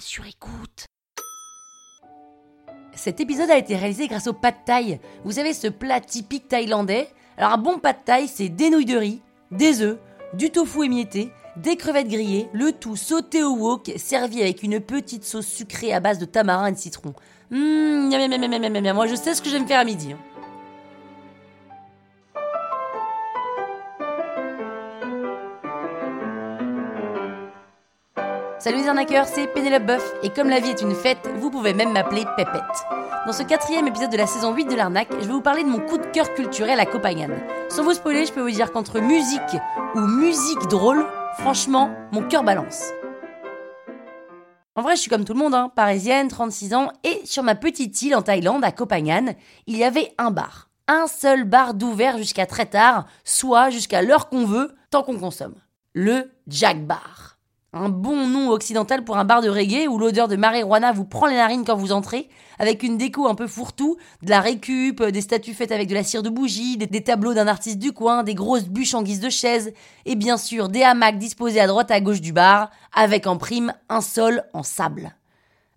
sur écoute. Cet épisode a été réalisé grâce au pad thai. Vous savez, ce plat typique thaïlandais. Alors, un bon pad thai, c'est des nouilles de riz, des œufs, du tofu émietté, des crevettes grillées, le tout sauté au wok, servi avec une petite sauce sucrée à base de tamarin et de citron. Hum, miam, miam, miam, miam, miam, moi je sais ce que je vais me faire à midi. hein. Salut les arnaqueurs, c'est Pénélope Boeuf et comme la vie est une fête, vous pouvez même m'appeler Pépette. Dans ce quatrième épisode de la saison 8 de l'arnaque, je vais vous parler de mon coup de cœur culturel à Copenhague. Sans vous spoiler, je peux vous dire qu'entre musique ou musique drôle, franchement, mon cœur balance. En vrai, je suis comme tout le monde, hein, parisienne, 36 ans, et sur ma petite île en Thaïlande, à Koh il y avait un bar. Un seul bar d'ouvert jusqu'à très tard, soit jusqu'à l'heure qu'on veut, tant qu'on consomme. Le Jack Bar. Un bon nom occidental pour un bar de reggae où l'odeur de marijuana vous prend les narines quand vous entrez, avec une déco un peu fourre-tout, de la récup, des statues faites avec de la cire de bougie, des, tableaux d'un artiste du coin, des grosses bûches en guise de chaise, et bien sûr des hamacs disposés à droite à gauche du bar, avec en prime un sol en sable.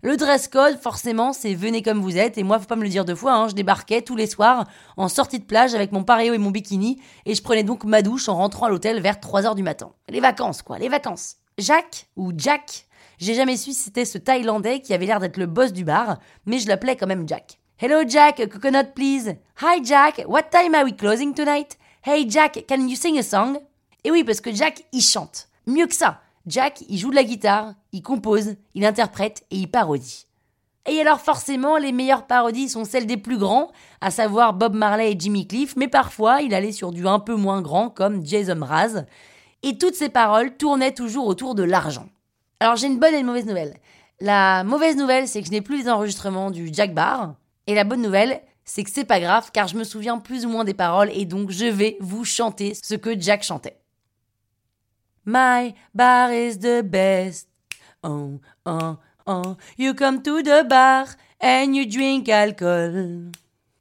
Le dress code, forcément, c'est venez comme vous êtes, et moi, faut pas me le dire deux fois, hein, je débarquais tous les soirs en sortie de plage avec mon pareo et mon bikini, et je prenais donc ma douche en rentrant à l'hôtel vers 3h du matin. Les vacances, quoi, les vacances. Jacques, ou Jack, j'ai jamais su si c'était ce Thaïlandais qui avait l'air d'être le boss du bar, mais je l'appelais quand même Jack. Hello Jack, coconut please. Hi Jack, what time are we closing tonight? Hey Jack, can you sing a song? Et oui, parce que Jack, il chante. Mieux que ça, Jack, il joue de la guitare, il compose, il interprète et il parodie. Et alors forcément, les meilleures parodies sont celles des plus grands, à savoir Bob Marley et Jimmy Cliff, mais parfois il allait sur du un peu moins grand comme Jason Mraz. Et toutes ces paroles tournaient toujours autour de l'argent. Alors j'ai une bonne et une mauvaise nouvelle. La mauvaise nouvelle, c'est que je n'ai plus les enregistrements du Jack Bar. Et la bonne nouvelle, c'est que c'est pas grave car je me souviens plus ou moins des paroles et donc je vais vous chanter ce que Jack chantait. My bar is the best. Oh, oh, oh. You come to the bar and you drink alcohol.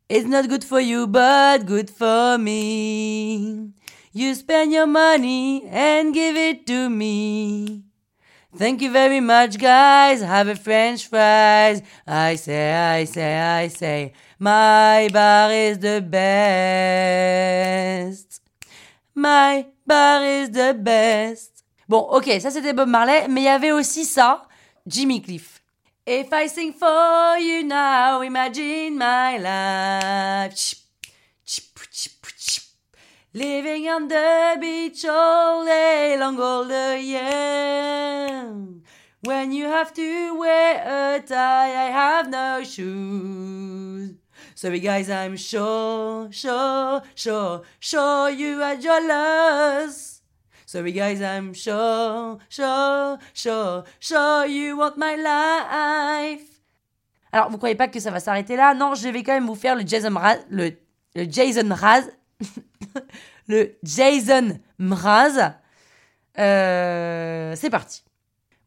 It's not good for you, but good for me. You spend your money and give it to me. Thank you very much, guys. Have a French fries. I say, I say, I say, my bar is the best. My bar is the best. Bon, ok, ça c'était Bob Marley, mais il y avait aussi ça, Jimmy Cliff. If I sing for you now, imagine my life. Living on the beach all day long, all the year. When you have to wear a tie, I have no shoes. Sorry guys, I'm sure, sure, sure, sure you are jealous. Sorry guys, I'm sure, sure, sure, sure you want my life. Alors, vous croyez pas que ça va s'arrêter là? Non, je vais quand même vous faire le Jason Mraz, le, le Jason Mraz, le Jason Mraz. Euh, c'est parti.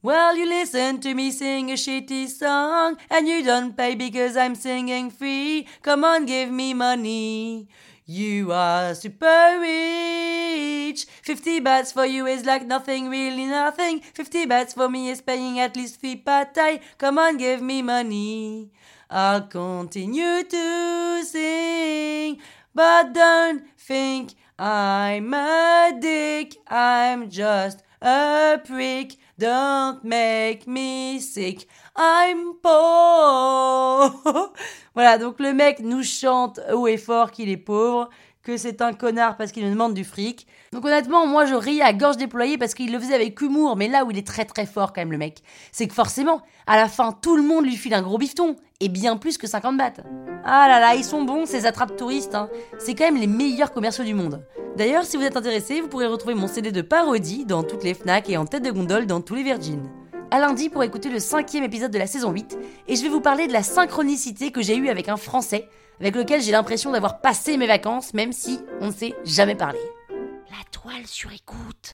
Well, you listen to me sing a shitty song, and you don't pay because I'm singing free. Come on, give me money. You are super rich. 50 bahts for you is like nothing, really nothing. 50 bahts for me is paying at least three patay. Come on, give me money. I'll continue to sing, but don't think I'm a dick. I'm just a prick. Don't make me sick. I'm poor. voilà, donc le mec nous chante haut et fort qu'il est pauvre, que c'est un connard parce qu'il nous demande du fric. Donc honnêtement, moi je ris à gorge déployée parce qu'il le faisait avec humour, mais là où il est très très fort quand même le mec, c'est que forcément, à la fin, tout le monde lui file un gros bifton, et bien plus que 50 bahts. Ah là là, ils sont bons ces attrapes touristes, hein. c'est quand même les meilleurs commerciaux du monde. D'ailleurs, si vous êtes intéressé, vous pourrez retrouver mon CD de parodie dans toutes les FNAC et en tête de gondole dans tous les Virgin. À lundi pour écouter le cinquième épisode de la saison 8, et je vais vous parler de la synchronicité que j'ai eue avec un Français, avec lequel j'ai l'impression d'avoir passé mes vacances, même si on ne s'est jamais parlé. La toile sur écoute.